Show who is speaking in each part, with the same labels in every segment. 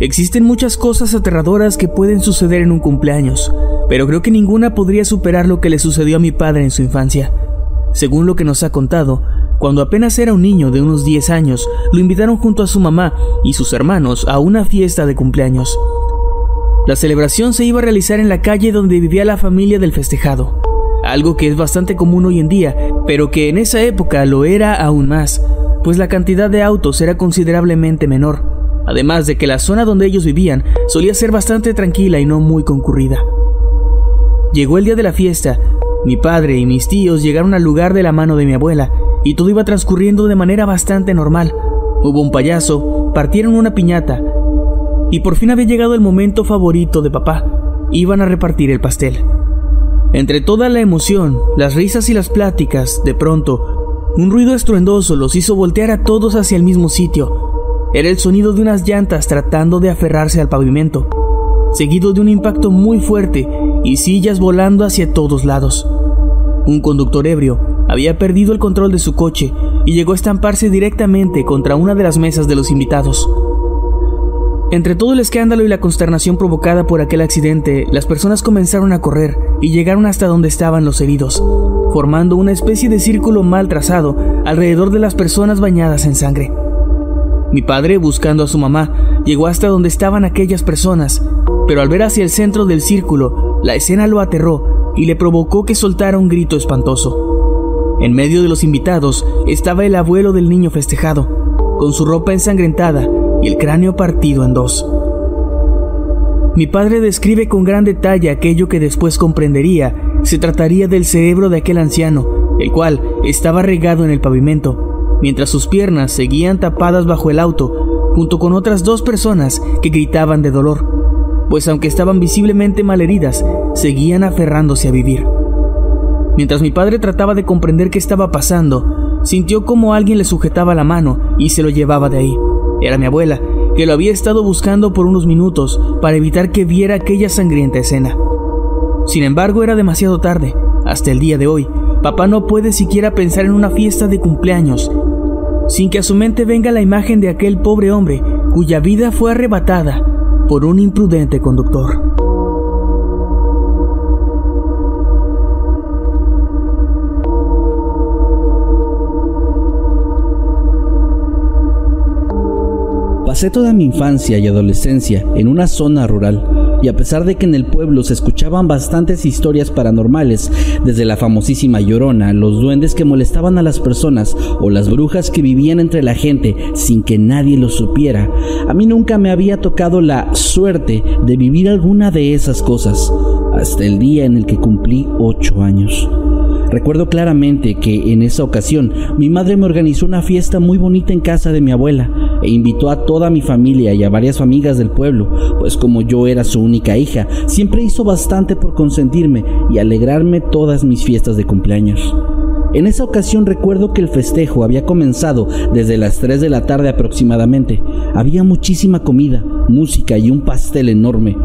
Speaker 1: Existen muchas cosas aterradoras que pueden suceder en un cumpleaños, pero creo que ninguna podría superar lo que le sucedió a mi padre en su infancia. Según lo que nos ha contado, cuando apenas era un niño de unos 10 años, lo invitaron junto a su mamá y sus hermanos a una fiesta de cumpleaños. La celebración se iba a realizar en la calle donde vivía la familia del festejado, algo que es bastante común hoy en día, pero que en esa época lo era aún más, pues la cantidad de autos era considerablemente menor además de que la zona donde ellos vivían solía ser bastante tranquila y no muy concurrida. Llegó el día de la fiesta, mi padre y mis tíos llegaron al lugar de la mano de mi abuela, y todo iba transcurriendo de manera bastante normal. Hubo un payaso, partieron una piñata, y por fin había llegado el momento favorito de papá. Iban a repartir el pastel. Entre toda la emoción, las risas y las pláticas, de pronto, un ruido estruendoso los hizo voltear a todos hacia el mismo sitio, era el sonido de unas llantas tratando de aferrarse al pavimento, seguido de un impacto muy fuerte y sillas volando hacia todos lados. Un conductor ebrio había perdido el control de su coche y llegó a estamparse directamente contra una de las mesas de los invitados. Entre todo el escándalo y la consternación provocada por aquel accidente, las personas comenzaron a correr y llegaron hasta donde estaban los heridos, formando una especie de círculo mal trazado alrededor de las personas bañadas en sangre. Mi padre, buscando a su mamá, llegó hasta donde estaban aquellas personas, pero al ver hacia el centro del círculo, la escena lo aterró y le provocó que soltara un grito espantoso. En medio de los invitados estaba el abuelo del niño festejado, con su ropa ensangrentada y el cráneo partido en dos. Mi padre describe con gran detalle aquello que después comprendería se trataría del cerebro de aquel anciano, el cual estaba regado en el pavimento mientras sus piernas seguían tapadas bajo el auto, junto con otras dos personas que gritaban de dolor, pues aunque estaban visiblemente malheridas, seguían aferrándose a vivir. Mientras mi padre trataba de comprender qué estaba pasando, sintió como alguien le sujetaba la mano y se lo llevaba de ahí. Era mi abuela, que lo había estado buscando por unos minutos para evitar que viera aquella sangrienta escena. Sin embargo, era demasiado tarde. Hasta el día de hoy, papá no puede siquiera pensar en una fiesta de cumpleaños sin que a su mente venga la imagen de aquel pobre hombre cuya vida fue arrebatada por un imprudente conductor.
Speaker 2: Pasé toda mi infancia y adolescencia en una zona rural y a pesar de que en el pueblo se escuchaban bastantes historias paranormales, desde la famosísima Llorona, los duendes que molestaban a las personas o las brujas que vivían entre la gente sin que nadie lo supiera, a mí nunca me había tocado la suerte de vivir alguna de esas cosas, hasta el día en el que cumplí ocho años. Recuerdo claramente que en esa ocasión mi madre me organizó una fiesta muy bonita en casa de mi abuela e invitó a toda mi familia y a varias amigas del pueblo, pues como yo era su única hija, siempre hizo bastante por consentirme y alegrarme todas mis fiestas de cumpleaños. En esa ocasión recuerdo que el festejo había comenzado desde las 3 de la tarde aproximadamente. Había muchísima comida, música y un pastel enorme.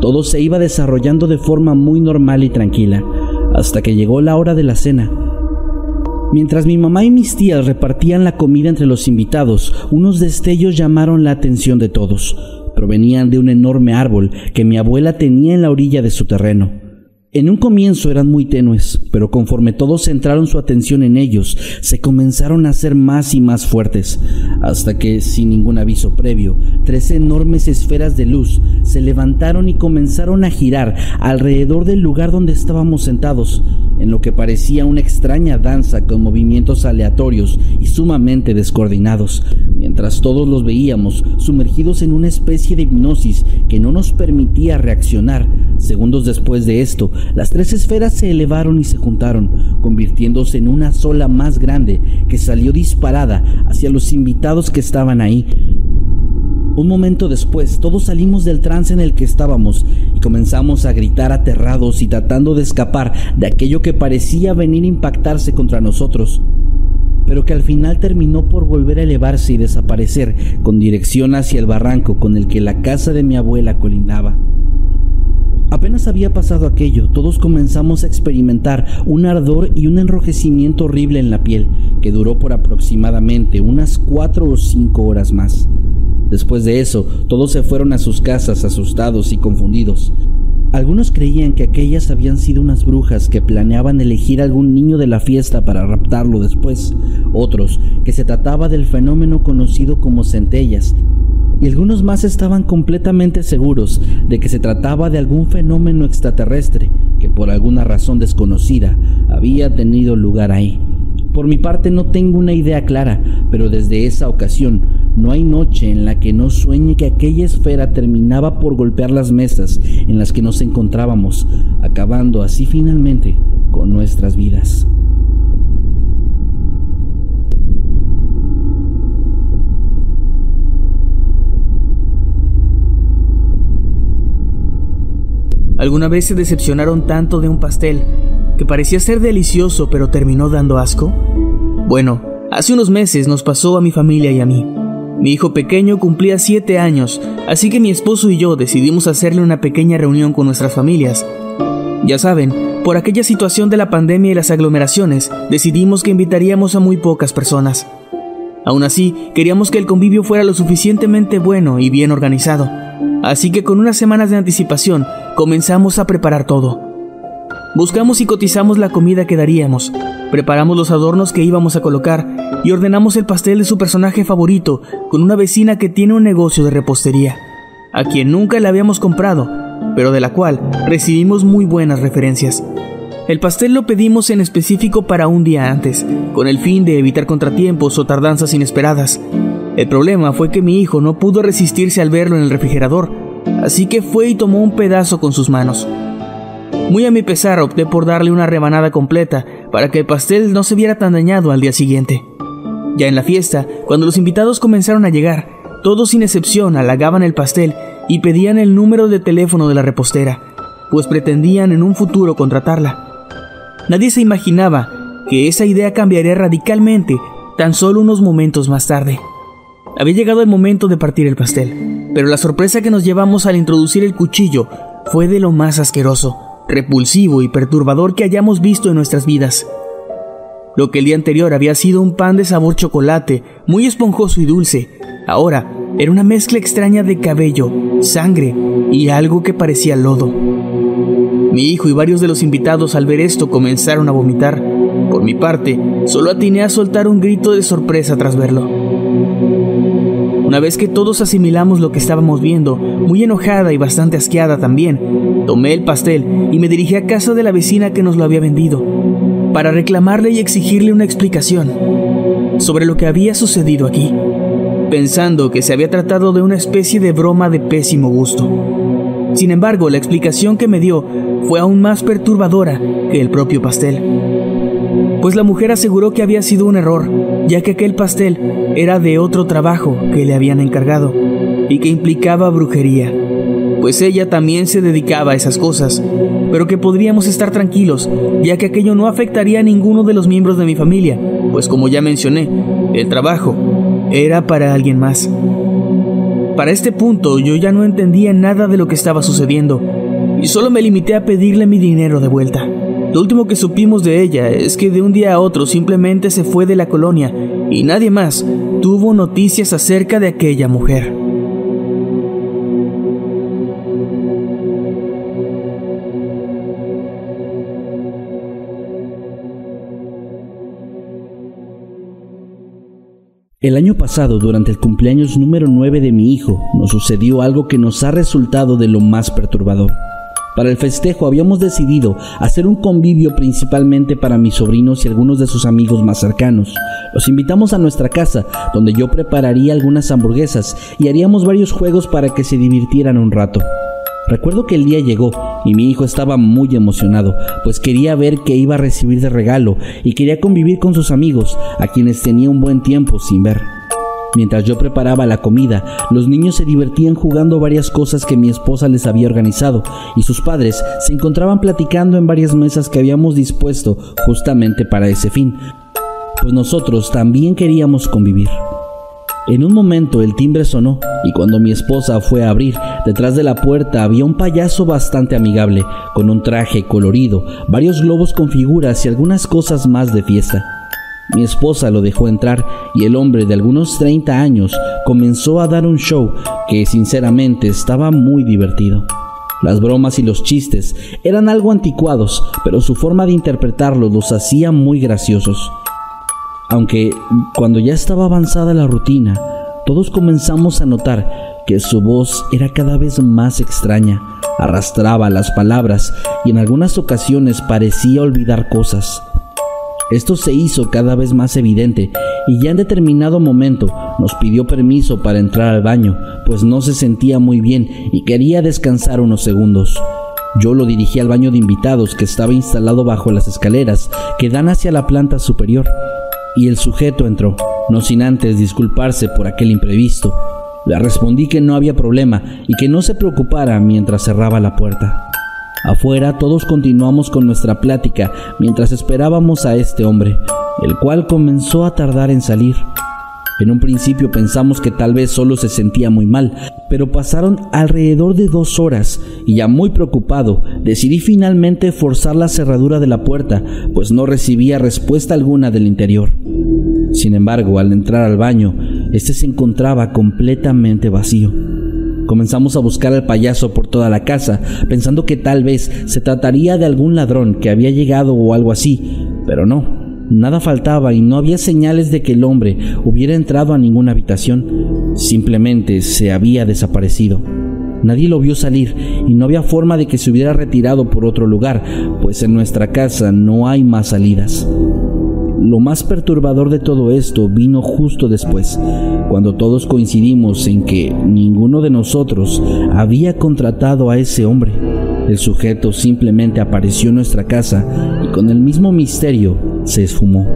Speaker 2: Todo se iba desarrollando de forma muy normal y tranquila hasta que llegó la hora de la cena. Mientras mi mamá y mis tías repartían la comida entre los invitados, unos destellos llamaron la atención de todos. Provenían de un enorme árbol que mi abuela tenía en la orilla de su terreno. En un comienzo eran muy tenues, pero conforme todos centraron su atención en ellos, se comenzaron a hacer más y más fuertes, hasta que, sin ningún aviso previo, tres enormes esferas de luz se levantaron y comenzaron a girar alrededor del lugar donde estábamos sentados, en lo que parecía una extraña danza con movimientos aleatorios y sumamente descoordinados, mientras todos los veíamos sumergidos en una especie de hipnosis que no nos permitía reaccionar. Segundos después de esto, las tres esferas se elevaron y se juntaron, convirtiéndose en una sola más grande que salió disparada hacia los invitados que estaban ahí. Un momento después, todos salimos del trance en el que estábamos y comenzamos a gritar aterrados y tratando de escapar de aquello que parecía venir a impactarse contra nosotros, pero que al final terminó por volver a elevarse y desaparecer con dirección hacia el barranco con el que la casa de mi abuela colindaba. Apenas había pasado aquello, todos comenzamos a experimentar un ardor y un enrojecimiento horrible en la piel, que duró por aproximadamente unas cuatro o cinco horas más. Después de eso, todos se fueron a sus casas asustados y confundidos. Algunos creían que aquellas habían sido unas brujas que planeaban elegir algún niño de la fiesta para raptarlo después, otros que se trataba del fenómeno conocido como centellas, y algunos más estaban completamente seguros de que se trataba de algún fenómeno extraterrestre que por alguna razón desconocida había tenido lugar ahí. Por mi parte no tengo una idea clara, pero desde esa ocasión no hay noche en la que no sueñe que aquella esfera terminaba por golpear las mesas en las que nos encontrábamos, acabando así finalmente con nuestras vidas.
Speaker 1: ¿Alguna vez se decepcionaron tanto de un pastel que parecía ser delicioso pero terminó dando asco? Bueno, hace unos meses nos pasó a mi familia y a mí. Mi hijo pequeño cumplía 7 años, así que mi esposo y yo decidimos hacerle una pequeña reunión con nuestras familias. Ya saben, por aquella situación de la pandemia y las aglomeraciones, decidimos que invitaríamos a muy pocas personas. Aún así, queríamos que el convivio fuera lo suficientemente bueno y bien organizado. Así que con unas semanas de anticipación comenzamos a preparar todo. Buscamos y cotizamos la comida que daríamos, preparamos los adornos que íbamos a colocar y ordenamos el pastel de su personaje favorito con una vecina que tiene un negocio de repostería, a quien nunca le habíamos comprado, pero de la cual recibimos muy buenas referencias. El pastel lo pedimos en específico para un día antes, con el fin de evitar contratiempos o tardanzas inesperadas. El problema fue que mi hijo no pudo resistirse al verlo en el refrigerador, así que fue y tomó un pedazo con sus manos. Muy a mi pesar opté por darle una rebanada completa para que el pastel no se viera tan dañado al día siguiente. Ya en la fiesta, cuando los invitados comenzaron a llegar, todos sin excepción halagaban el pastel y pedían el número de teléfono de la repostera, pues pretendían en un futuro contratarla. Nadie se imaginaba que esa idea cambiaría radicalmente tan solo unos momentos más tarde. Había llegado el momento de partir el pastel, pero la sorpresa que nos llevamos al introducir el cuchillo fue de lo más asqueroso, repulsivo y perturbador que hayamos visto en nuestras vidas. Lo que el día anterior había sido un pan de sabor chocolate, muy esponjoso y dulce, ahora era una mezcla extraña de cabello, sangre y algo que parecía lodo. Mi hijo y varios de los invitados al ver esto comenzaron a vomitar. Por mi parte, solo atiné a soltar un grito de sorpresa tras verlo. Una vez que todos asimilamos lo que estábamos viendo, muy enojada y bastante asqueada también, tomé el pastel y me dirigí a casa de la vecina que nos lo había vendido, para reclamarle y exigirle una explicación sobre lo que había sucedido aquí, pensando que se había tratado de una especie de broma de pésimo gusto. Sin embargo, la explicación que me dio fue aún más perturbadora que el propio pastel pues la mujer aseguró que había sido un error, ya que aquel pastel era de otro trabajo que le habían encargado y que implicaba brujería, pues ella también se dedicaba a esas cosas, pero que podríamos estar tranquilos, ya que aquello no afectaría a ninguno de los miembros de mi familia, pues como ya mencioné, el trabajo era para alguien más. Para este punto yo ya no entendía nada de lo que estaba sucediendo y solo me limité a pedirle mi dinero de vuelta. Lo último que supimos de ella es que de un día a otro simplemente se fue de la colonia y nadie más tuvo noticias acerca de aquella mujer.
Speaker 2: El año pasado, durante el cumpleaños número 9 de mi hijo, nos sucedió algo que nos ha resultado de lo más perturbador. Para el festejo habíamos decidido hacer un convivio principalmente para mis sobrinos y algunos de sus amigos más cercanos. Los invitamos a nuestra casa, donde yo prepararía algunas hamburguesas y haríamos varios juegos para que se divirtieran un rato. Recuerdo que el día llegó y mi hijo estaba muy emocionado, pues quería ver qué iba a recibir de regalo y quería convivir con sus amigos, a quienes tenía un buen tiempo sin ver. Mientras yo preparaba la comida, los niños se divertían jugando varias cosas que mi esposa les había organizado y sus padres se encontraban platicando en varias mesas que habíamos dispuesto justamente para ese fin, pues nosotros también queríamos convivir. En un momento el timbre sonó y cuando mi esposa fue a abrir, detrás de la puerta había un payaso bastante amigable, con un traje colorido, varios globos con figuras y algunas cosas más de fiesta. Mi esposa lo dejó entrar y el hombre de algunos 30 años comenzó a dar un show que sinceramente estaba muy divertido. Las bromas y los chistes eran algo anticuados, pero su forma de interpretarlos los hacía muy graciosos. Aunque cuando ya estaba avanzada la rutina, todos comenzamos a notar que su voz era cada vez más extraña, arrastraba las palabras y en algunas ocasiones parecía olvidar cosas. Esto se hizo cada vez más evidente y ya en determinado momento nos pidió permiso para entrar al baño, pues no se sentía muy bien y quería descansar unos segundos. Yo lo dirigí al baño de invitados que estaba instalado bajo las escaleras que dan hacia la planta superior y el sujeto entró, no sin antes disculparse por aquel imprevisto. Le respondí que no había problema y que no se preocupara mientras cerraba la puerta. Afuera todos continuamos con nuestra plática mientras esperábamos a este hombre, el cual comenzó a tardar en salir. En un principio pensamos que tal vez solo se sentía muy mal, pero pasaron alrededor de dos horas y ya muy preocupado decidí finalmente forzar la cerradura de la puerta, pues no recibía respuesta alguna del interior. Sin embargo, al entrar al baño, este se encontraba completamente vacío. Comenzamos a buscar al payaso por toda la casa, pensando que tal vez se trataría de algún ladrón que había llegado o algo así, pero no. Nada faltaba y no había señales de que el hombre hubiera entrado a ninguna habitación. Simplemente se había desaparecido. Nadie lo vio salir y no había forma de que se hubiera retirado por otro lugar, pues en nuestra casa no hay más salidas. Lo más perturbador de todo esto vino justo después, cuando todos coincidimos en que ninguno de nosotros había contratado a ese hombre. El sujeto simplemente apareció en nuestra casa y con el mismo misterio se esfumó.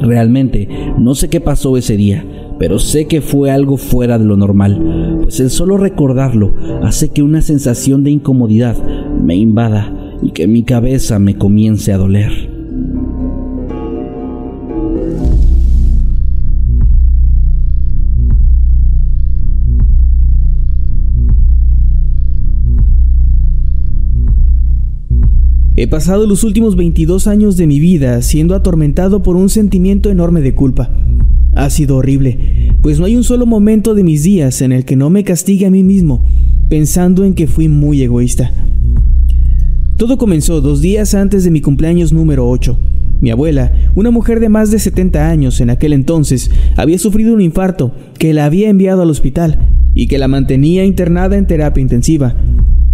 Speaker 2: Realmente no sé qué pasó ese día, pero sé que fue algo fuera de lo normal, pues el solo recordarlo hace que una sensación de incomodidad me invada y que mi cabeza me comience a doler.
Speaker 1: He pasado los últimos 22 años de mi vida siendo atormentado por un sentimiento enorme de culpa. Ha sido horrible, pues no hay un solo momento de mis días en el que no me castigue a mí mismo, pensando en que fui muy egoísta. Todo comenzó dos días antes de mi cumpleaños número 8. Mi abuela, una mujer de más de 70 años en aquel entonces, había sufrido un infarto que la había enviado al hospital y que la mantenía internada en terapia intensiva,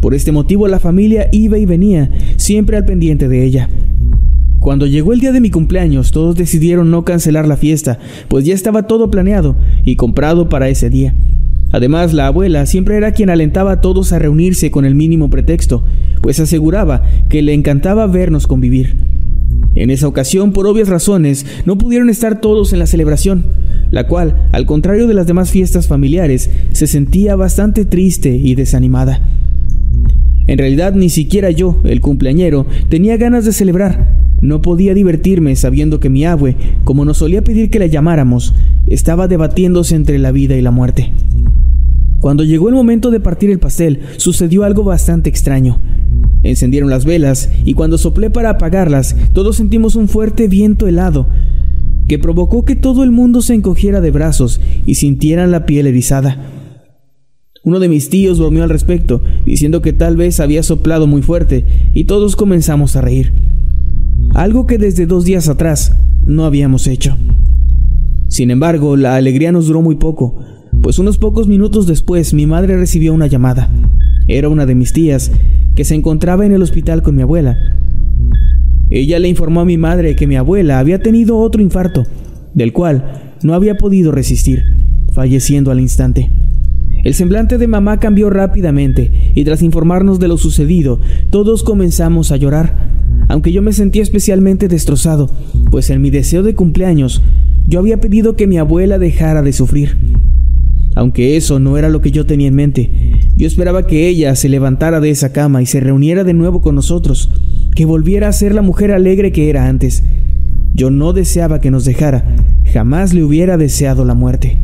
Speaker 1: por este motivo la familia iba y venía, siempre al pendiente de ella. Cuando llegó el día de mi cumpleaños, todos decidieron no cancelar la fiesta, pues ya estaba todo planeado y comprado para ese día. Además, la abuela siempre era quien alentaba a todos a reunirse con el mínimo pretexto, pues aseguraba que le encantaba vernos convivir. En esa ocasión, por obvias razones, no pudieron estar todos en la celebración, la cual, al contrario de las demás fiestas familiares, se sentía bastante triste y desanimada. En realidad ni siquiera yo, el cumpleañero, tenía ganas de celebrar. No podía divertirme sabiendo que mi abue, como nos solía pedir que la llamáramos, estaba debatiéndose entre la vida y la muerte. Cuando llegó el momento de partir el pastel, sucedió algo bastante extraño. Encendieron las velas y cuando soplé para apagarlas, todos sentimos un fuerte viento helado que provocó que todo el mundo se encogiera de brazos y sintieran la piel erizada. Uno de mis tíos bromeó al respecto, diciendo que tal vez había soplado muy fuerte, y todos comenzamos a reír. Algo que desde dos días atrás no habíamos hecho. Sin embargo, la alegría nos duró muy poco, pues unos pocos minutos después mi madre recibió una llamada. Era una de mis tías, que se encontraba en el hospital con mi abuela. Ella le informó a mi madre que mi abuela había tenido otro infarto, del cual no había podido resistir, falleciendo al instante. El semblante de mamá cambió rápidamente y tras informarnos de lo sucedido, todos comenzamos a llorar, aunque yo me sentía especialmente destrozado, pues en mi deseo de cumpleaños yo había pedido que mi abuela dejara de sufrir. Aunque eso no era lo que yo tenía en mente, yo esperaba que ella se levantara de esa cama y se reuniera de nuevo con nosotros, que volviera a ser la mujer alegre que era antes. Yo no deseaba que nos dejara, jamás le hubiera deseado la muerte.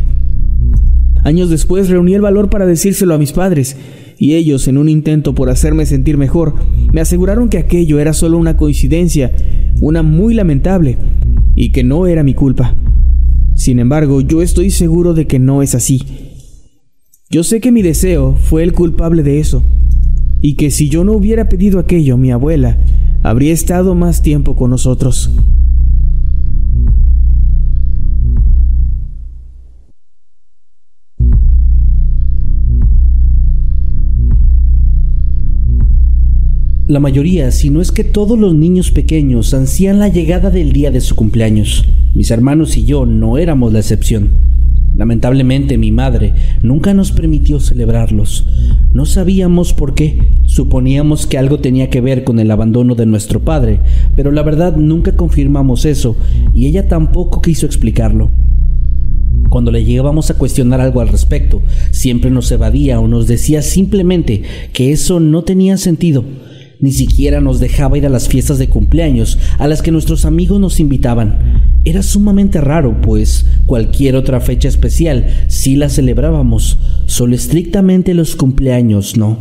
Speaker 1: Años después reuní el valor para decírselo a mis padres, y ellos, en un intento por hacerme sentir mejor, me aseguraron que aquello era solo una coincidencia, una muy lamentable, y que no era mi culpa. Sin embargo, yo estoy seguro de que no es así. Yo sé que mi deseo fue el culpable de eso, y que si yo no hubiera pedido aquello, mi abuela habría estado más tiempo con nosotros.
Speaker 2: La mayoría, si no es que todos los niños pequeños, ansían la llegada del día de su cumpleaños. Mis hermanos y yo no éramos la excepción. Lamentablemente mi madre nunca nos permitió celebrarlos. No sabíamos por qué, suponíamos que algo tenía que ver con el abandono de nuestro padre, pero la verdad nunca confirmamos eso y ella tampoco quiso explicarlo. Cuando le llegábamos a cuestionar algo al respecto, siempre nos evadía o nos decía simplemente que eso no tenía sentido ni siquiera nos dejaba ir a las fiestas de cumpleaños a las que nuestros amigos nos invitaban. Era sumamente raro, pues cualquier otra fecha especial sí la celebrábamos, solo estrictamente los cumpleaños no.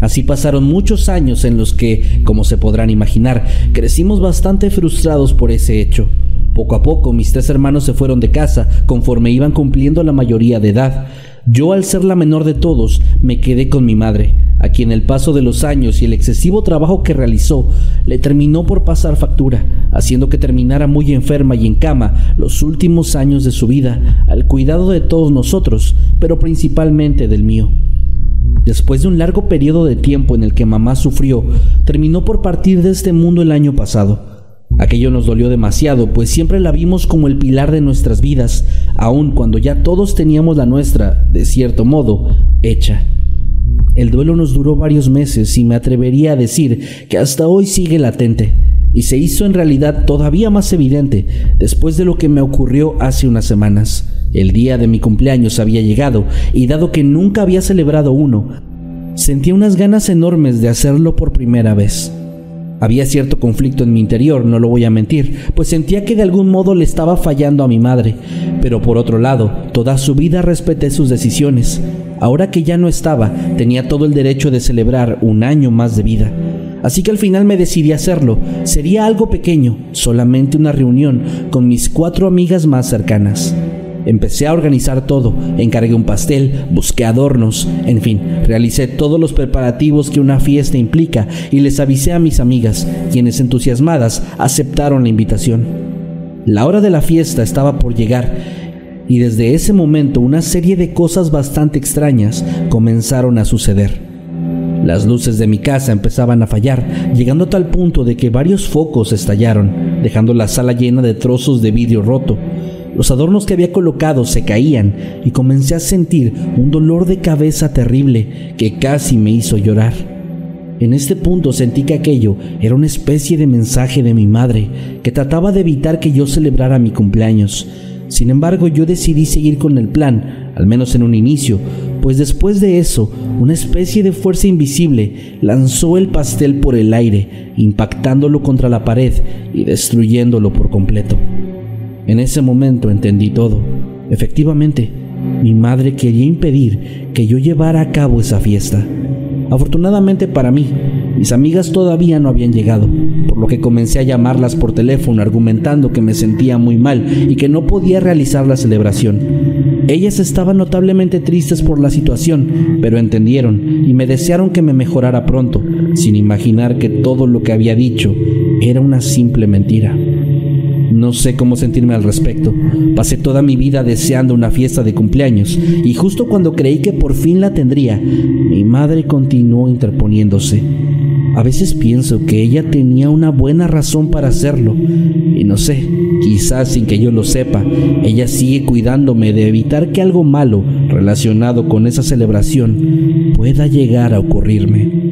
Speaker 2: Así pasaron muchos años en los que, como se podrán imaginar, crecimos bastante frustrados por ese hecho. Poco a poco mis tres hermanos se fueron de casa conforme iban cumpliendo la mayoría de edad. Yo, al ser la menor de todos, me quedé con mi madre a quien el paso de los años y el excesivo trabajo que realizó le terminó por pasar factura, haciendo que terminara muy enferma y en cama los últimos años de su vida, al cuidado de todos nosotros, pero principalmente del mío. Después de un largo periodo de tiempo en el que mamá sufrió, terminó por partir de este mundo el año pasado. Aquello nos dolió demasiado, pues siempre la vimos como el pilar de nuestras vidas, aun cuando ya todos teníamos la nuestra, de cierto modo, hecha. El duelo nos duró varios meses y me atrevería a decir que hasta hoy sigue latente y se hizo en realidad todavía más evidente después de lo que me ocurrió hace unas semanas. El día de mi cumpleaños había llegado y dado que nunca había celebrado uno, sentía unas ganas enormes de hacerlo por primera vez. Había cierto conflicto en mi interior, no lo voy a mentir, pues sentía que de algún modo le estaba fallando a mi madre, pero por otro lado, toda su vida respeté sus decisiones. Ahora que ya no estaba, tenía todo el derecho de celebrar un año más de vida. Así que al final me decidí a hacerlo. Sería algo pequeño, solamente una reunión con mis cuatro amigas más cercanas. Empecé a organizar todo, encargué un pastel, busqué adornos, en fin, realicé todos los preparativos que una fiesta implica y les avisé a mis amigas, quienes entusiasmadas aceptaron la invitación. La hora de la fiesta estaba por llegar y desde ese momento una serie de cosas bastante extrañas comenzaron a suceder. Las luces de mi casa empezaban a fallar, llegando a tal punto de que varios focos estallaron, dejando la sala llena de trozos de vidrio roto. Los adornos que había colocado se caían y comencé a sentir un dolor de cabeza terrible que casi me hizo llorar. En este punto sentí que aquello era una especie de mensaje de mi madre que trataba de evitar que yo celebrara mi cumpleaños. Sin embargo, yo decidí seguir con el plan, al menos en un inicio, pues después de eso, una especie de fuerza invisible lanzó el pastel por el aire, impactándolo contra la pared y destruyéndolo por completo. En ese momento entendí todo. Efectivamente, mi madre quería impedir que yo llevara a cabo esa fiesta. Afortunadamente para mí, mis amigas todavía no habían llegado, por lo que comencé a llamarlas por teléfono argumentando que me sentía muy mal y que no podía realizar la celebración. Ellas estaban notablemente tristes por la situación, pero entendieron y me desearon que me mejorara pronto, sin imaginar que todo lo que había dicho era una simple mentira. No sé cómo sentirme al respecto. Pasé toda mi vida deseando una fiesta de cumpleaños y justo cuando creí que por fin la tendría, mi madre continuó interponiéndose. A veces pienso que ella tenía una buena razón para hacerlo. Y no sé, quizás sin que yo lo sepa, ella sigue cuidándome de evitar que algo malo relacionado con esa celebración pueda llegar a ocurrirme.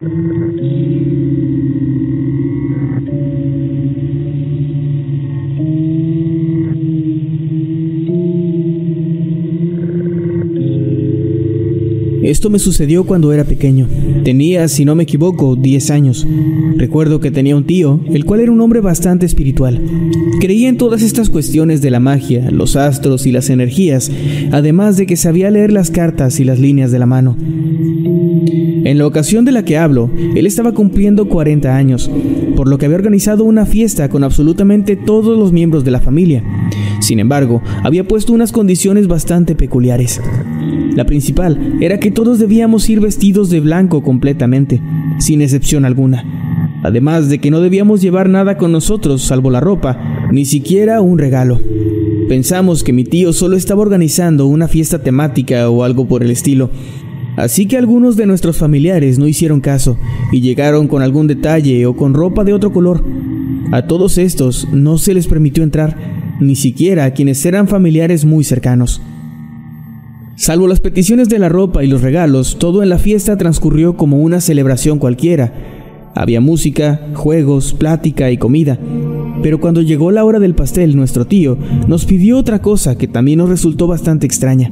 Speaker 1: Música Esto me sucedió cuando era pequeño. Tenía, si no me equivoco, 10 años. Recuerdo que tenía un tío, el cual era un hombre bastante espiritual. Creía en todas estas cuestiones de la magia, los astros y las energías, además de que sabía leer las cartas y las líneas de la mano. En la ocasión de la que hablo, él estaba cumpliendo 40 años, por lo que había organizado una fiesta con absolutamente todos los miembros de la familia. Sin embargo, había puesto unas condiciones bastante peculiares. La principal era que todos debíamos ir vestidos de blanco completamente, sin excepción alguna. Además de que no debíamos llevar nada con nosotros salvo la ropa, ni siquiera un regalo. Pensamos que mi tío solo estaba organizando una fiesta temática o algo por el estilo, Así que algunos de nuestros familiares no hicieron caso y llegaron con algún detalle o con ropa de otro color. A todos estos no se les permitió entrar, ni siquiera a quienes eran familiares muy cercanos. Salvo las peticiones de la ropa y los regalos, todo en la fiesta transcurrió como una celebración cualquiera. Había música, juegos, plática y comida. Pero cuando llegó la hora del pastel, nuestro tío nos pidió otra cosa que también nos resultó bastante extraña.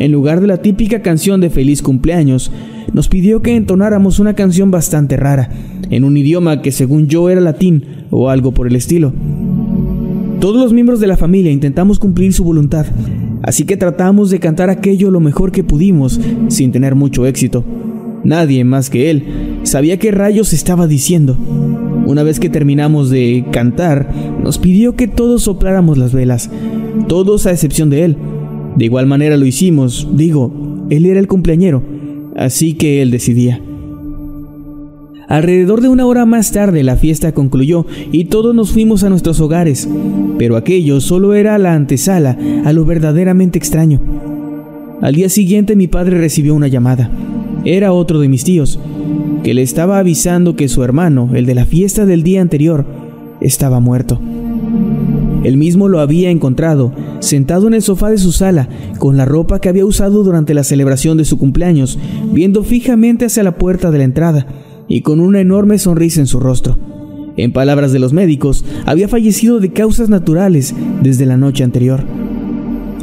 Speaker 1: En lugar de la típica canción de feliz cumpleaños, nos pidió que entonáramos una canción bastante rara, en un idioma que según yo era latín o algo por el estilo. Todos los miembros de la familia intentamos cumplir su voluntad, así que tratamos de cantar aquello lo mejor que pudimos, sin tener mucho éxito. Nadie más que él sabía qué rayos estaba diciendo. Una vez que terminamos de cantar, nos pidió que todos sopláramos las velas, todos a excepción de él. De igual manera lo hicimos, digo, él era el cumpleañero, así que él decidía. Alrededor de una hora más tarde la fiesta concluyó y todos nos fuimos a nuestros hogares, pero aquello solo era la antesala a lo verdaderamente extraño. Al día siguiente mi padre recibió una llamada. Era otro de mis tíos, que le estaba avisando que su hermano, el de la fiesta del día anterior, estaba muerto. Él mismo lo había encontrado, sentado en el sofá de su sala, con la ropa que había usado durante la celebración de su cumpleaños, viendo fijamente hacia la puerta de la entrada y con una enorme sonrisa en su rostro. En palabras de los médicos, había fallecido de causas naturales desde la noche anterior.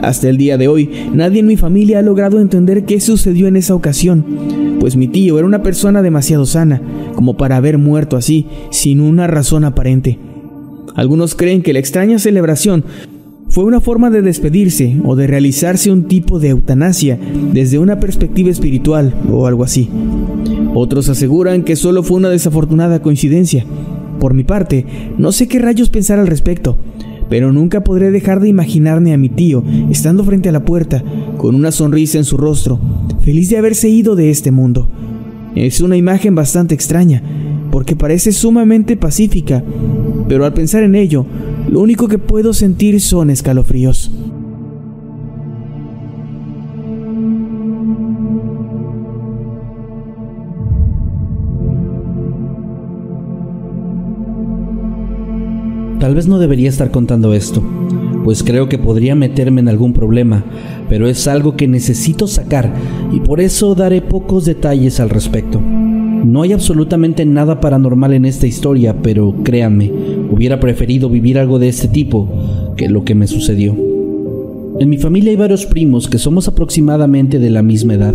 Speaker 1: Hasta el día de hoy, nadie en mi familia ha logrado entender qué sucedió en esa ocasión, pues mi tío era una persona demasiado sana como para haber muerto así, sin una razón aparente. Algunos creen que la extraña celebración fue una forma de despedirse o de realizarse un tipo de eutanasia desde una perspectiva espiritual o algo así. Otros aseguran que solo fue una desafortunada coincidencia. Por mi parte, no sé qué rayos pensar al respecto, pero nunca podré dejar de imaginarme a mi tío estando frente a la puerta, con una sonrisa en su rostro, feliz de haberse ido de este mundo. Es una imagen bastante extraña, porque parece sumamente pacífica, pero al pensar en ello, lo único que puedo sentir son escalofríos.
Speaker 2: Tal vez no debería estar contando esto, pues creo que podría meterme en algún problema, pero es algo que necesito sacar y por eso daré pocos detalles al respecto. No hay absolutamente nada paranormal en esta historia, pero créanme, hubiera preferido vivir algo de este tipo que lo que me sucedió. En mi familia hay varios primos que somos aproximadamente de la misma edad.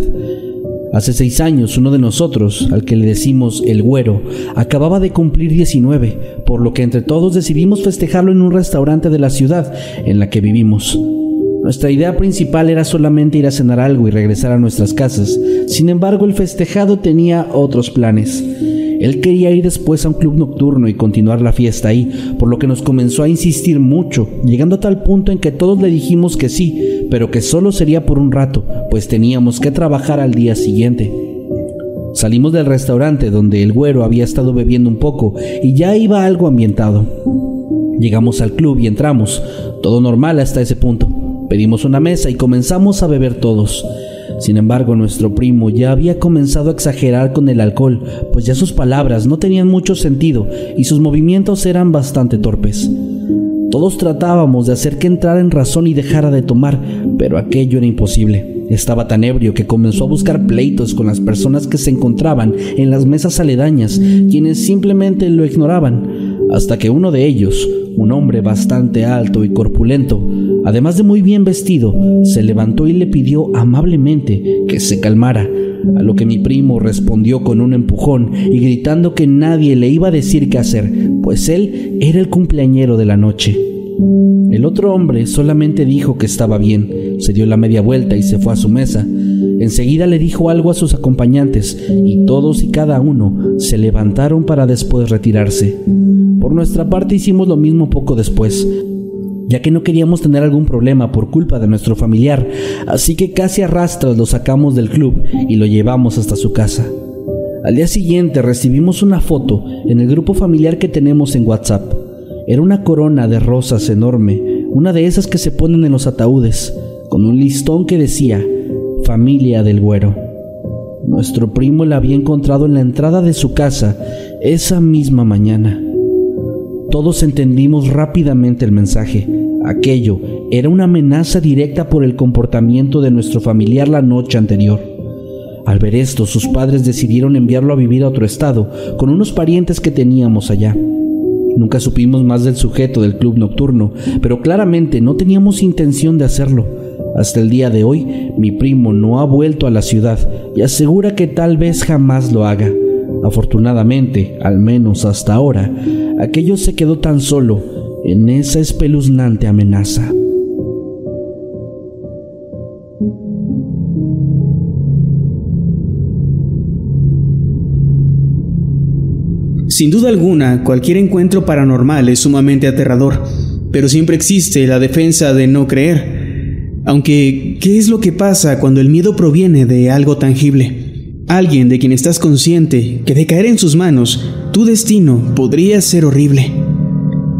Speaker 2: Hace seis años uno de nosotros, al que le decimos el güero, acababa de cumplir 19, por lo que entre todos decidimos festejarlo en un restaurante de la ciudad en la que vivimos. Nuestra idea principal era solamente ir a cenar algo y regresar a nuestras casas. Sin embargo, el festejado tenía otros planes. Él quería ir después a un club nocturno y continuar la fiesta ahí, por lo que nos comenzó a insistir mucho, llegando a tal punto en que todos le dijimos que sí, pero que solo sería por un rato, pues teníamos que trabajar al día siguiente. Salimos del restaurante donde el güero había estado bebiendo un poco y ya iba algo ambientado. Llegamos al club y entramos, todo normal hasta ese punto. Pedimos una mesa y comenzamos a beber todos. Sin embargo, nuestro primo ya había comenzado a exagerar con el alcohol, pues ya sus palabras no tenían mucho sentido y sus movimientos eran bastante torpes. Todos tratábamos de hacer que entrara en razón y dejara de tomar, pero aquello era imposible. Estaba tan ebrio que comenzó a buscar pleitos con las personas que se encontraban en las mesas aledañas, quienes simplemente lo ignoraban, hasta que uno de ellos, un hombre bastante alto y corpulento, además de muy bien vestido, se levantó y le pidió amablemente que se calmara, a lo que mi primo respondió con un empujón y gritando que nadie le iba a decir qué hacer, pues él era el cumpleañero de la noche. El otro hombre solamente dijo que estaba bien, se dio la media vuelta y se fue a su mesa. Enseguida le dijo algo a sus acompañantes y todos y cada uno se levantaron para después retirarse. Por nuestra parte hicimos lo mismo poco después, ya que no queríamos tener algún problema por culpa de nuestro familiar, así que casi a rastras lo sacamos del club y lo llevamos hasta su casa. Al día siguiente recibimos una foto en el grupo familiar que tenemos en WhatsApp. Era una corona de rosas enorme, una de esas que se ponen en los ataúdes, con un listón que decía Familia del Güero. Nuestro primo la había encontrado en la entrada de su casa esa misma mañana. Todos entendimos rápidamente el mensaje. Aquello era una amenaza directa por el comportamiento de nuestro familiar la noche anterior. Al ver esto, sus padres decidieron enviarlo a vivir a otro estado, con unos parientes que teníamos allá. Nunca supimos más del sujeto del club nocturno, pero claramente no teníamos intención de hacerlo. Hasta el día de hoy, mi primo no ha vuelto a la ciudad y asegura que tal vez jamás lo haga. Afortunadamente, al menos hasta ahora, aquello se quedó tan solo en esa espeluznante amenaza.
Speaker 1: Sin duda alguna, cualquier encuentro paranormal es sumamente aterrador, pero siempre existe la defensa de no creer. Aunque, ¿qué es lo que pasa cuando el miedo proviene de algo tangible? Alguien de quien estás consciente que de caer en sus manos, tu destino podría ser horrible.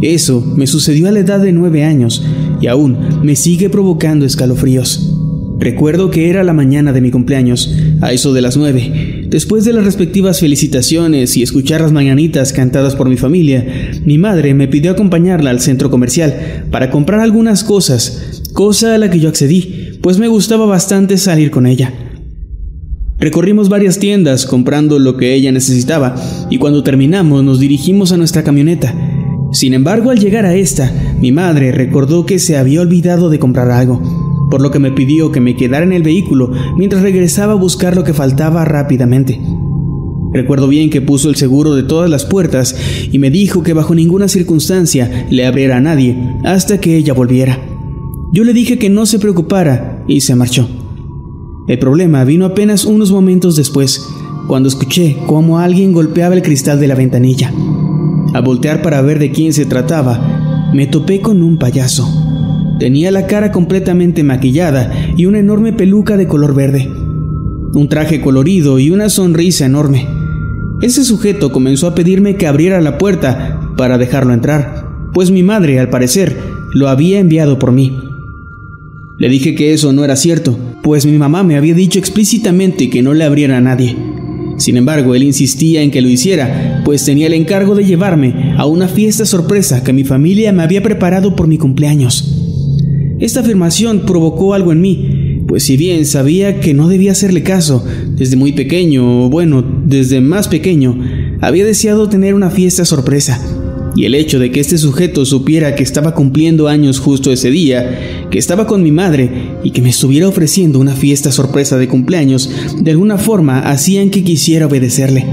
Speaker 1: Eso me sucedió a la edad de nueve años y aún me sigue provocando escalofríos. Recuerdo que era la mañana de mi cumpleaños, a eso de las nueve. Después de las respectivas felicitaciones y escuchar las mañanitas cantadas por mi familia, mi madre me pidió acompañarla al centro comercial para comprar algunas cosas, cosa a la que yo accedí, pues me gustaba bastante salir con ella. Recorrimos varias tiendas comprando lo que ella necesitaba y cuando terminamos nos dirigimos a nuestra camioneta. Sin embargo, al llegar a esta, mi madre recordó que se había olvidado de comprar algo, por lo que me pidió que me quedara en el vehículo mientras regresaba a buscar lo que faltaba rápidamente. Recuerdo bien que puso el seguro de todas las puertas y me dijo que bajo ninguna circunstancia le abriera a nadie hasta que ella volviera. Yo le dije que no se preocupara y se marchó. El problema vino apenas unos momentos después, cuando escuché cómo alguien golpeaba el cristal de la ventanilla. Al voltear para ver de quién se trataba, me topé con un payaso. Tenía la cara completamente maquillada y una enorme peluca de color verde. Un traje colorido y una sonrisa enorme. Ese sujeto comenzó a pedirme que abriera la puerta para dejarlo entrar, pues mi madre, al parecer, lo había enviado por mí. Le dije que eso no era cierto, pues mi mamá me había dicho explícitamente que no le abriera a nadie. Sin embargo, él insistía en que lo hiciera, pues tenía el encargo de llevarme a una fiesta sorpresa que mi familia me había preparado por mi cumpleaños. Esta afirmación provocó algo en mí, pues si bien sabía que no debía hacerle caso, desde muy pequeño, o bueno, desde más pequeño, había deseado tener una fiesta sorpresa, y el hecho de que este sujeto supiera que estaba cumpliendo años justo ese día, que estaba con mi madre, y que me estuviera ofreciendo una fiesta sorpresa de cumpleaños de alguna forma hacían que quisiera obedecerle.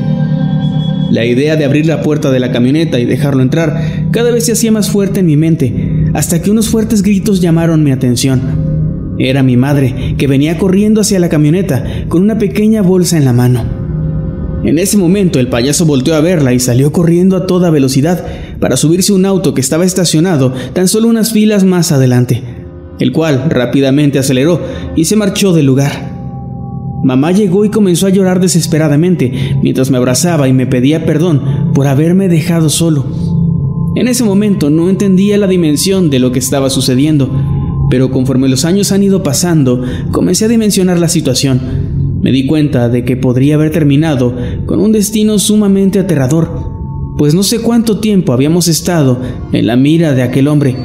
Speaker 1: La idea de abrir la puerta de la camioneta y dejarlo entrar cada vez se hacía más fuerte en mi mente, hasta que unos fuertes gritos llamaron mi atención. Era mi madre, que venía corriendo hacia la camioneta con una pequeña bolsa en la mano. En ese momento el payaso volteó a verla y salió corriendo a toda velocidad para subirse a un auto que estaba estacionado tan solo unas filas más adelante, el cual rápidamente aceleró y se marchó del lugar. Mamá llegó y comenzó a llorar desesperadamente mientras me abrazaba y me pedía perdón por haberme dejado solo. En ese momento no entendía la dimensión de lo que estaba sucediendo, pero conforme los años han ido pasando, comencé a dimensionar la situación. Me di cuenta de que podría haber terminado con un destino sumamente aterrador, pues no sé cuánto tiempo habíamos estado en la mira de aquel hombre,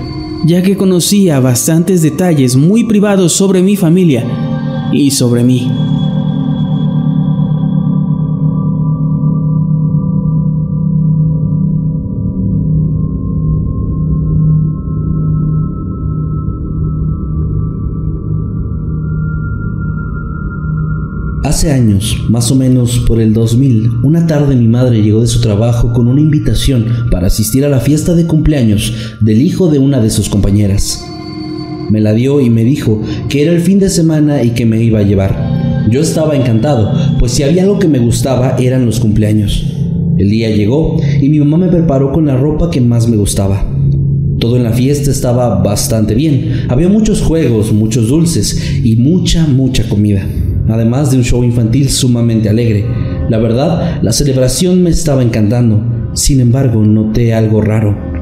Speaker 1: ya que conocía bastantes detalles muy privados sobre mi familia y sobre mí.
Speaker 2: Hace años, más o menos por el 2000, una tarde mi madre llegó de su trabajo con una invitación para asistir a la fiesta de cumpleaños del hijo de una de sus compañeras. Me la dio y me dijo que era el fin de semana y que me iba a llevar. Yo estaba encantado, pues si había algo que me gustaba eran los cumpleaños. El día llegó y mi mamá me preparó con la ropa que más me gustaba. Todo en la fiesta estaba bastante bien. Había muchos juegos, muchos dulces y mucha, mucha comida además de un show infantil sumamente alegre. La verdad, la celebración me estaba encantando. Sin embargo, noté algo raro.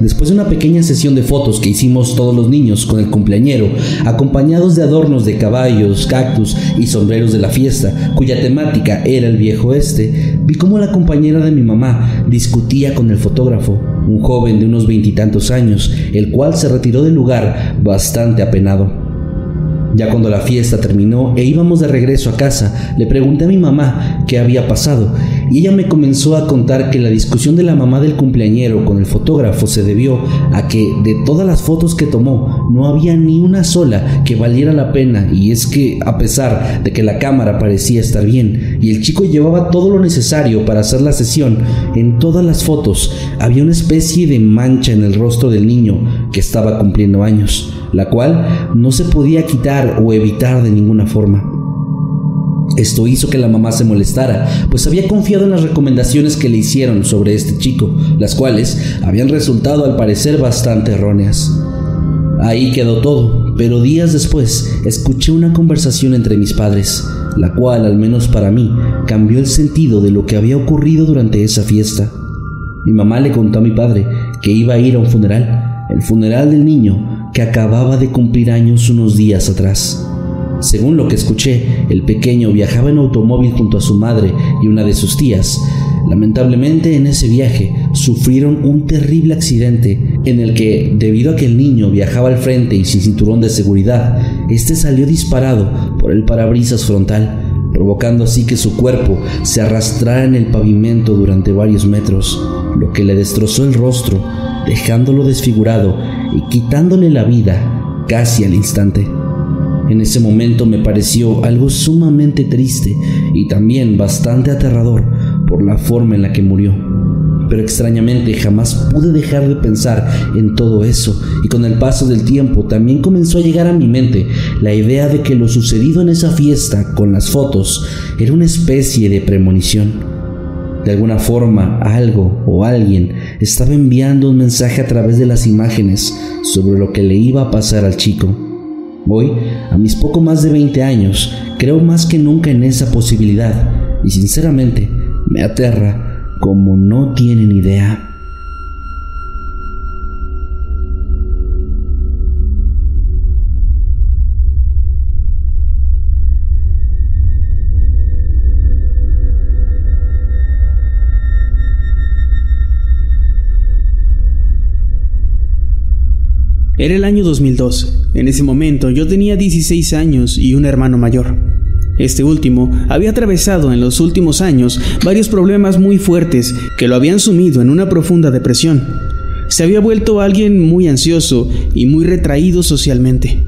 Speaker 2: Después de una pequeña sesión de fotos que hicimos todos los niños con el cumpleañero, acompañados de adornos de caballos, cactus y sombreros de la fiesta, cuya temática era el viejo este, vi cómo la compañera de mi mamá discutía con el fotógrafo, un joven de unos veintitantos años, el cual se retiró del lugar bastante apenado. Ya cuando la fiesta terminó e íbamos de regreso a casa, le pregunté a mi mamá qué había pasado y ella me comenzó a contar que la discusión de la mamá del cumpleañero con el fotógrafo se debió a que de todas las fotos que tomó no había ni una sola que valiera la pena y es que a pesar de que la cámara parecía estar bien y el chico llevaba todo lo necesario para hacer la sesión, en todas las fotos había una especie de mancha en el rostro del niño que estaba cumpliendo años la cual no se podía quitar o evitar de ninguna forma. Esto hizo que la mamá se molestara, pues había confiado en las recomendaciones que le hicieron sobre este chico, las cuales habían resultado al parecer bastante erróneas. Ahí quedó todo, pero días después escuché una conversación entre mis padres, la cual, al menos para mí, cambió el sentido de lo que había ocurrido durante esa fiesta. Mi mamá le contó a mi padre que iba a ir a un funeral, el funeral del niño que acababa de cumplir años unos días atrás. Según lo que escuché, el pequeño viajaba en automóvil junto a su madre y una de sus tías. Lamentablemente en ese viaje sufrieron un terrible accidente en el que, debido a que el niño viajaba al frente y sin cinturón de seguridad, este salió disparado por el parabrisas frontal, provocando así que su cuerpo se arrastrara en el pavimento durante varios metros, lo que le destrozó el rostro, dejándolo desfigurado y quitándole la vida casi al instante. En ese momento me pareció algo sumamente triste y también bastante aterrador por la forma en la que murió. Pero extrañamente jamás pude dejar de pensar en todo eso y con el paso del tiempo también comenzó a llegar a mi mente la idea de que lo sucedido en esa fiesta con las fotos era una especie de premonición. De alguna forma, algo o alguien estaba enviando un mensaje a través de las imágenes sobre lo que le iba a pasar al chico. Hoy, a mis poco más de 20 años, creo más que nunca en esa posibilidad y sinceramente me aterra como no tienen idea.
Speaker 1: Era el año 2002. En ese momento yo tenía 16 años y un hermano mayor. Este último había atravesado en los últimos años varios problemas muy fuertes que lo habían sumido en una profunda depresión. Se había vuelto alguien muy ansioso y muy retraído socialmente.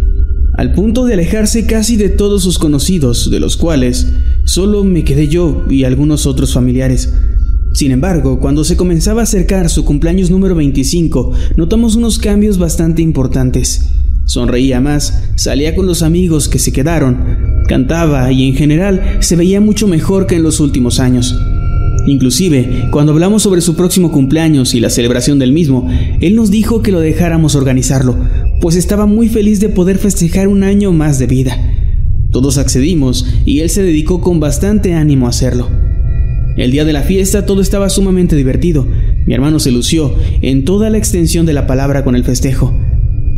Speaker 1: al punto de alejarse casi de todos sus conocidos, de los cuales solo me quedé yo y algunos otros familiares. Sin embargo, cuando se comenzaba a acercar su cumpleaños número 25, notamos unos cambios bastante importantes. Sonreía más, salía con los amigos que se quedaron, cantaba y en general se veía mucho mejor que en los últimos años. Inclusive, cuando hablamos sobre su próximo cumpleaños y la celebración del mismo, él nos dijo que lo dejáramos organizarlo, pues estaba muy feliz de poder festejar un año más de vida. Todos accedimos y él se dedicó con bastante ánimo a hacerlo. El día de la fiesta todo estaba sumamente divertido. Mi hermano se lució en toda la extensión de la palabra con el festejo.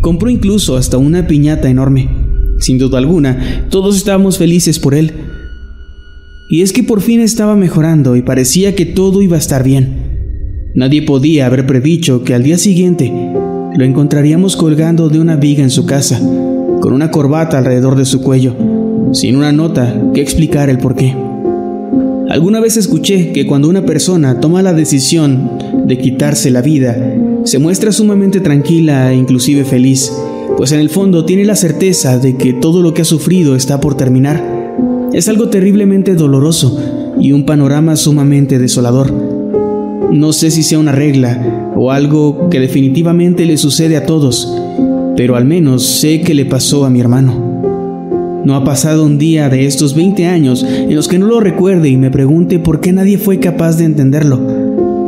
Speaker 1: Compró incluso hasta una piñata enorme. Sin duda alguna, todos estábamos felices por él. Y es que por fin estaba mejorando y parecía que todo iba a estar bien. Nadie podía haber predicho que al día siguiente lo encontraríamos colgando de una viga en su casa, con una corbata alrededor de su cuello, sin una nota que explicar el porqué. Alguna vez escuché que cuando una persona toma la decisión de quitarse la vida, se muestra sumamente tranquila e inclusive feliz, pues en el fondo tiene la certeza de que todo lo que ha sufrido está por terminar. Es algo terriblemente doloroso y un panorama sumamente desolador. No sé si sea una regla o algo que definitivamente le sucede a todos, pero al menos sé que le pasó a mi hermano. No ha pasado un día de estos 20 años en los que no lo recuerde y me pregunte por qué nadie fue capaz de entenderlo.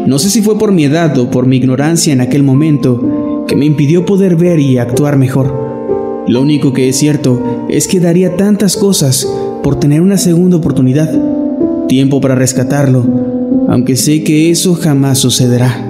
Speaker 1: No sé si fue por mi edad o por mi ignorancia en aquel momento que me impidió poder ver y actuar mejor. Lo único que es cierto es que daría tantas cosas por tener una segunda oportunidad, tiempo para rescatarlo, aunque sé que eso jamás sucederá.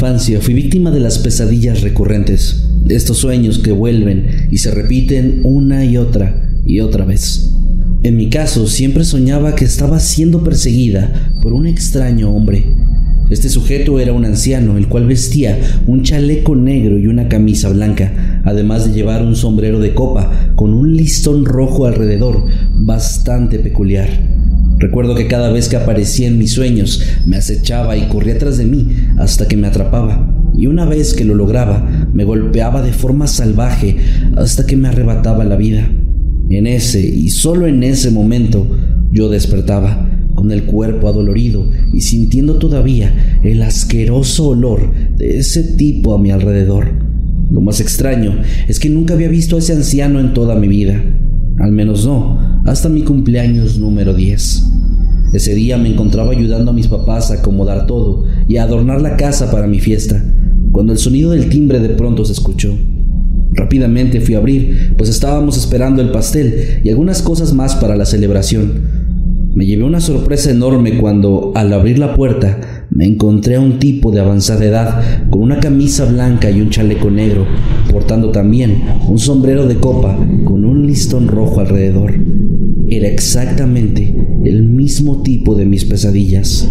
Speaker 2: Infancia fui víctima de las pesadillas recurrentes, de estos sueños que vuelven y se repiten una y otra y otra vez. En mi caso, siempre soñaba que estaba siendo perseguida por un extraño hombre. Este sujeto era un anciano, el cual vestía un chaleco negro y una camisa blanca, además de llevar un sombrero de copa con un listón rojo alrededor, bastante peculiar. Recuerdo que cada vez que aparecía en mis sueños me acechaba y corría tras de mí hasta que me atrapaba, y una vez que lo lograba me golpeaba de forma salvaje hasta que me arrebataba la vida. En ese y solo en ese momento yo despertaba, con el cuerpo adolorido y sintiendo todavía el asqueroso olor de ese tipo a mi alrededor. Lo más extraño es que nunca había visto a ese anciano en toda mi vida, al menos no, hasta mi cumpleaños número 10. Ese día me encontraba ayudando a mis papás a acomodar todo y a adornar la casa para mi fiesta, cuando el sonido del timbre de pronto se escuchó. Rápidamente fui a abrir, pues estábamos esperando el pastel y algunas cosas más para la celebración. Me llevé una sorpresa enorme cuando, al abrir la puerta, me encontré a un tipo de avanzada edad con una camisa blanca y un chaleco negro, portando también un sombrero de copa con un listón rojo alrededor. Era exactamente el mismo tipo de mis pesadillas.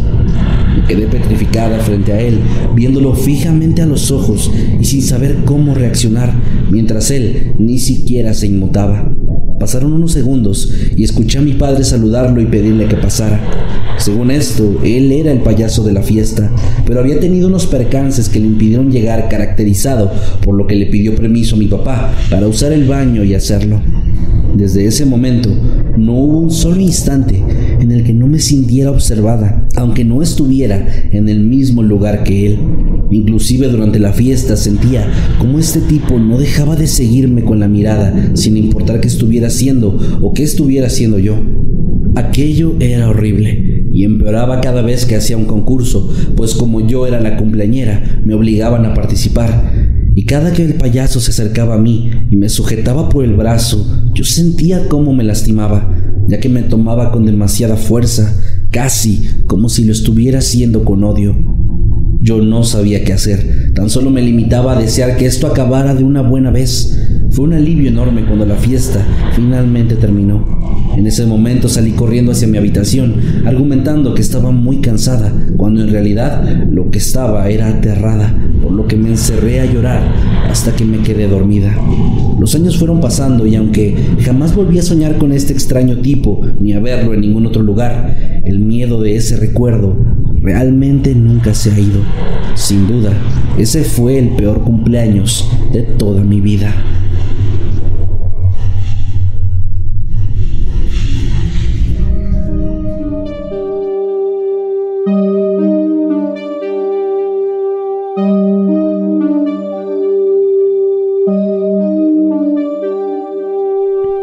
Speaker 2: Me quedé petrificada frente a él, viéndolo fijamente a los ojos y sin saber cómo reaccionar, mientras él ni siquiera se inmutaba. Pasaron unos segundos y escuché a mi padre saludarlo y pedirle que pasara. Según esto, él era el payaso de la fiesta, pero había tenido unos percances que le impidieron llegar caracterizado, por lo que le pidió permiso a mi papá para usar el baño y hacerlo. Desde ese momento, no hubo un solo instante en el que no me sintiera observada, aunque no estuviera en el mismo lugar que él. Inclusive durante la fiesta sentía como este tipo no dejaba de seguirme con la mirada, sin importar qué estuviera haciendo o qué estuviera haciendo yo. Aquello era horrible y empeoraba cada vez que hacía un concurso, pues como yo era la cumpleañera, me obligaban a participar. Y cada que el payaso se acercaba a mí y me sujetaba por el brazo, yo sentía cómo me lastimaba, ya que me tomaba con demasiada fuerza, casi como si lo estuviera haciendo con odio. Yo no sabía qué hacer, tan solo me limitaba a desear que esto acabara de una buena vez. Fue un alivio enorme cuando la fiesta finalmente terminó. En ese momento salí corriendo hacia mi habitación, argumentando que estaba muy cansada, cuando en realidad lo que estaba era aterrada, por lo que me encerré a llorar hasta que me quedé dormida. Los años fueron pasando y aunque jamás volví a soñar con este extraño tipo, ni a verlo en ningún otro lugar, el miedo de ese recuerdo realmente nunca se ha ido. Sin duda, ese fue el peor cumpleaños de toda mi vida.